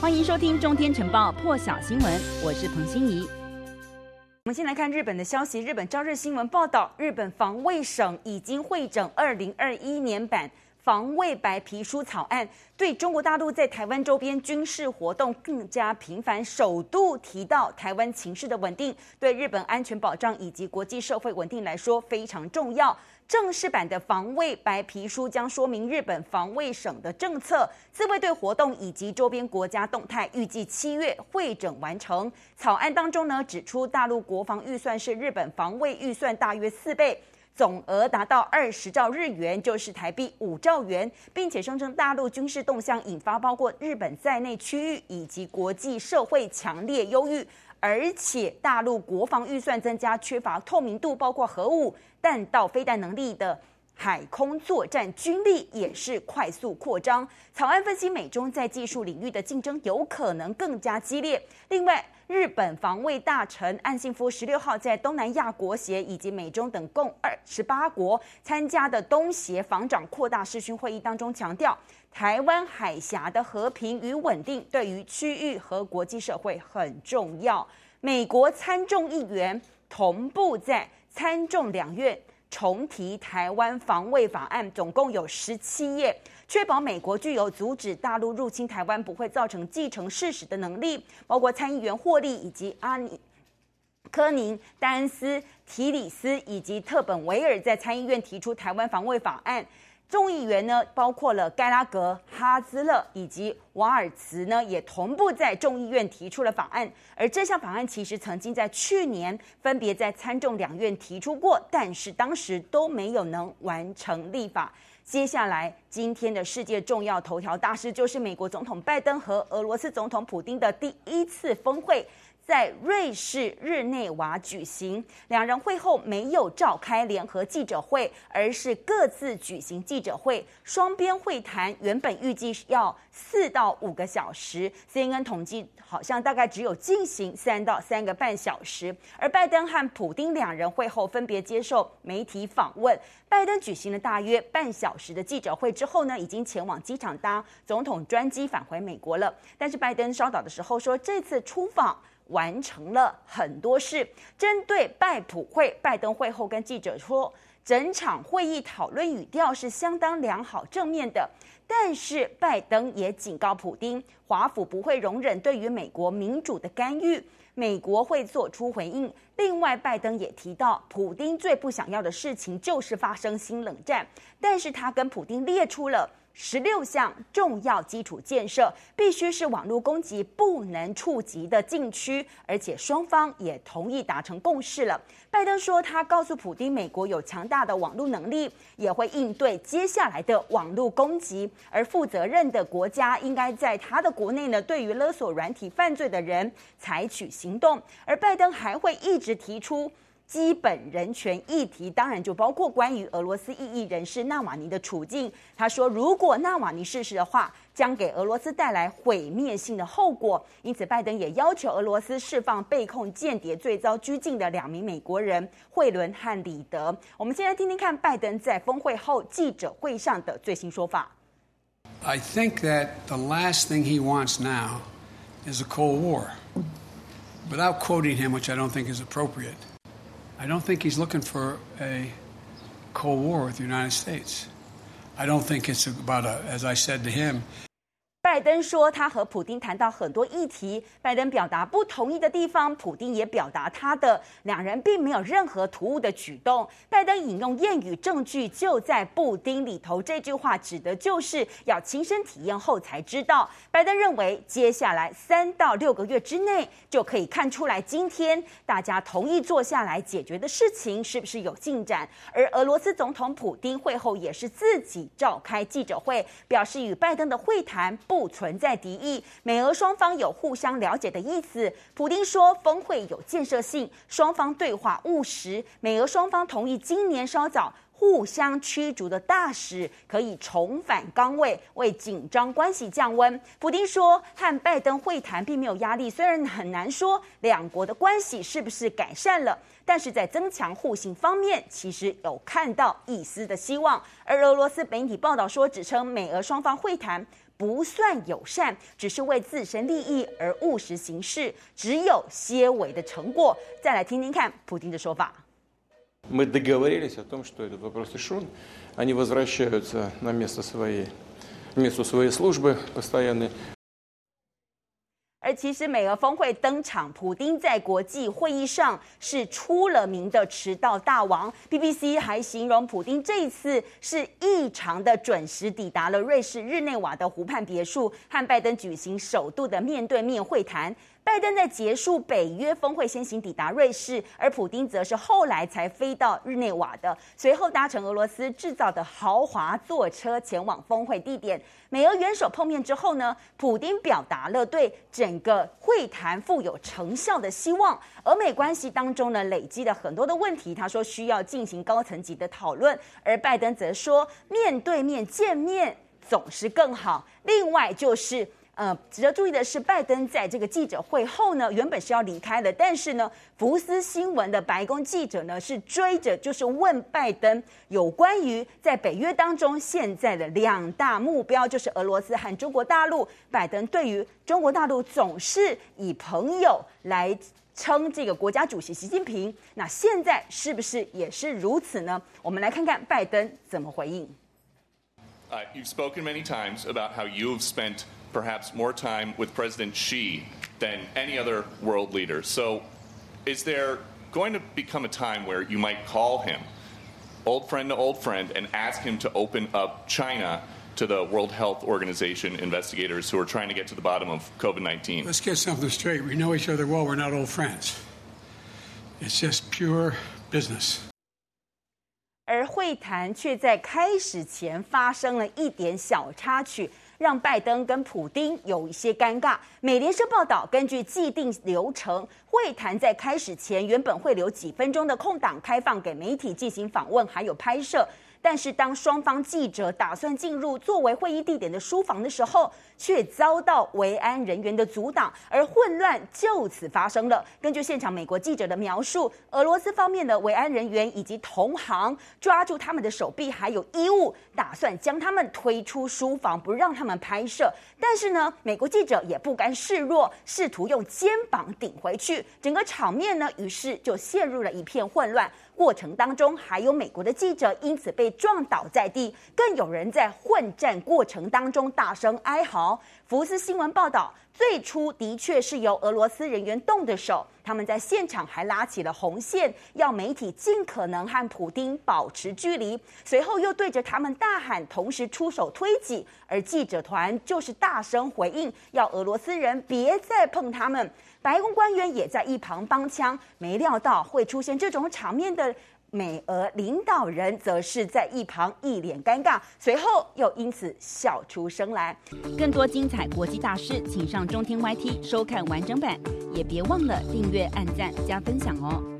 欢迎收听《中天晨报》破晓新闻，我是彭欣怡。我们先来看日本的消息，日本朝日新闻报道，日本防卫省已经会整二零二一年版防卫白皮书草案，对中国大陆在台湾周边军事活动更加频繁，首度提到台湾情势的稳定，对日本安全保障以及国际社会稳定来说非常重要。正式版的防卫白皮书将说明日本防卫省的政策、自卫队活动以及周边国家动态，预计七月会整完成。草案当中呢，指出大陆国防预算是日本防卫预算大约四倍，总额达到二十兆日元，就是台币五兆元，并且声称大陆军事动向引发包括日本在内区域以及国际社会强烈忧郁。而且，大陆国防预算增加，缺乏透明度，包括核武、弹道飞弹能力的海空作战军力也是快速扩张。草案分析，美中在技术领域的竞争有可能更加激烈。另外，日本防卫大臣岸信夫十六号在东南亚国协以及美中等共二十八国参加的东协防长扩大视讯会议当中强调。台湾海峡的和平与稳定对于区域和国际社会很重要。美国参众议员同步在参众两院重提台湾防卫法案，总共有十七页，确保美国具有阻止大陆入侵台湾不会造成继承事实的能力。包括参议员霍利以及阿尼科宁、丹斯、提里斯以及特本维尔在参议院提出台湾防卫法案。众议员呢，包括了盖拉格、哈兹勒以及瓦尔茨呢，也同步在众议院提出了法案。而这项法案其实曾经在去年分别在参众两院提出过，但是当时都没有能完成立法。接下来今天的世界重要头条大事，就是美国总统拜登和俄罗斯总统普丁的第一次峰会。在瑞士日内瓦举行，两人会后没有召开联合记者会，而是各自举行记者会。双边会谈原本预计要四到五个小时，CNN 统计好像大概只有进行三到三个半小时。而拜登和普丁两人会后分别接受媒体访问。拜登举行了大约半小时的记者会之后呢，已经前往机场搭总统专机返回美国了。但是拜登稍早的时候说，这次出访。完成了很多事。针对拜普会，拜登会后跟记者说，整场会议讨论语调是相当良好、正面的。但是拜登也警告普丁，华府不会容忍对于美国民主的干预，美国会做出回应。另外，拜登也提到，普丁最不想要的事情就是发生新冷战。但是他跟普丁列出了。十六项重要基础建设必须是网络攻击不能触及的禁区，而且双方也同意达成共识了。拜登说，他告诉普丁，美国有强大的网络能力，也会应对接下来的网络攻击，而负责任的国家应该在他的国内呢，对于勒索软体犯罪的人采取行动。而拜登还会一直提出。基本人权议题当然就包括关于俄罗斯异议人士纳瓦尼的处境。他说，如果纳瓦尼逝世的话，将给俄罗斯带来毁灭性的后果。因此，拜登也要求俄罗斯释放被控间谍罪遭拘禁的两名美国人惠伦和李德。我们先来听听看拜登在峰会后记者会上的最新说法。I think that the last thing he wants now is a Cold War. Without quoting him, which I don't think is appropriate. I don't think he's looking for a Cold War with the United States. I don't think it's about a, as I said to him. 拜登说，他和普丁谈到很多议题。拜登表达不同意的地方，普丁也表达他的。两人并没有任何突兀的举动。拜登引用谚语：“证据就在布丁里头。”这句话指的就是要亲身体验后才知道。拜登认为，接下来三到六个月之内就可以看出来，今天大家同意坐下来解决的事情是不是有进展。而俄罗斯总统普丁会后也是自己召开记者会，表示与拜登的会谈不。存在敌意，美俄双方有互相了解的意思。普丁说，峰会有建设性，双方对话务实。美俄双方同意今年稍早互相驱逐的大使可以重返岗位，为紧张关系降温。普丁说，和拜登会谈并没有压力，虽然很难说两国的关系是不是改善了，但是在增强互信方面，其实有看到一丝的希望。而俄罗斯媒体报道说，指称美俄双方会谈。不算友善，只是为自身利益而务实行事，只有些微的成果。再来听听看普丁的说法。Мы договорились о том, что этот вопрос решен. Они возвращаются на место своей, место своей службы постоянной. 而其实美俄峰会登场，普丁在国际会议上是出了名的迟到大王。BBC 还形容普丁这一次是异常的准时抵达了瑞士日内瓦的湖畔别墅，和拜登举行首度的面对面会谈。拜登在结束北约峰会先行抵达瑞士，而普丁则是后来才飞到日内瓦的，随后搭乘俄罗斯制造的豪华座车前往峰会地点。美俄元首碰面之后呢，普丁表达了对整个会谈富有成效的希望。俄美关系当中呢，累积了很多的问题，他说需要进行高层级的讨论，而拜登则说面对面见面总是更好。另外就是。呃，值得注意的是，拜登在这个记者会后呢，原本是要离开的，但是呢，福斯新闻的白宫记者呢是追着，就是问拜登有关于在北约当中现在的两大目标，就是俄罗斯和中国大陆。拜登对于中国大陆总是以朋友来称这个国家主席习近平，那现在是不是也是如此呢？我们来看看拜登怎么回应。Uh, you've spoken many times about how you've spent perhaps more time with President Xi than any other world leader. So, is there going to become a time where you might call him, old friend to old friend, and ask him to open up China to the World Health Organization investigators who are trying to get to the bottom of COVID 19? Let's get something straight. We know each other well, we're not old friends. It's just pure business. 而会谈却在开始前发生了一点小插曲。 让拜登跟普丁有一些尴尬。美联社报道，根据既定流程，会谈在开始前原本会留几分钟的空档，开放给媒体进行访问，还有拍摄。但是，当双方记者打算进入作为会议地点的书房的时候，却遭到维安人员的阻挡，而混乱就此发生了。根据现场美国记者的描述，俄罗斯方面的维安人员以及同行抓住他们的手臂，还有衣物，打算将他们推出书房，不让他们拍摄。但是呢，美国记者也不甘示弱，试图用肩膀顶回去，整个场面呢，于是就陷入了一片混乱。过程当中，还有美国的记者因此被撞倒在地，更有人在混战过程当中大声哀嚎。福斯新闻报道，最初的确是由俄罗斯人员动的手，他们在现场还拉起了红线，要媒体尽可能和普丁保持距离。随后又对着他们大喊，同时出手推挤，而记者团就是大声回应，要俄罗斯人别再碰他们。白宫官员也在一旁帮腔，没料到会出现这种场面的美俄领导人，则是在一旁一脸尴尬，随后又因此笑出声来。更多精彩国际大事，请上中天 YT 收看完整版，也别忘了订阅、按赞、加分享哦。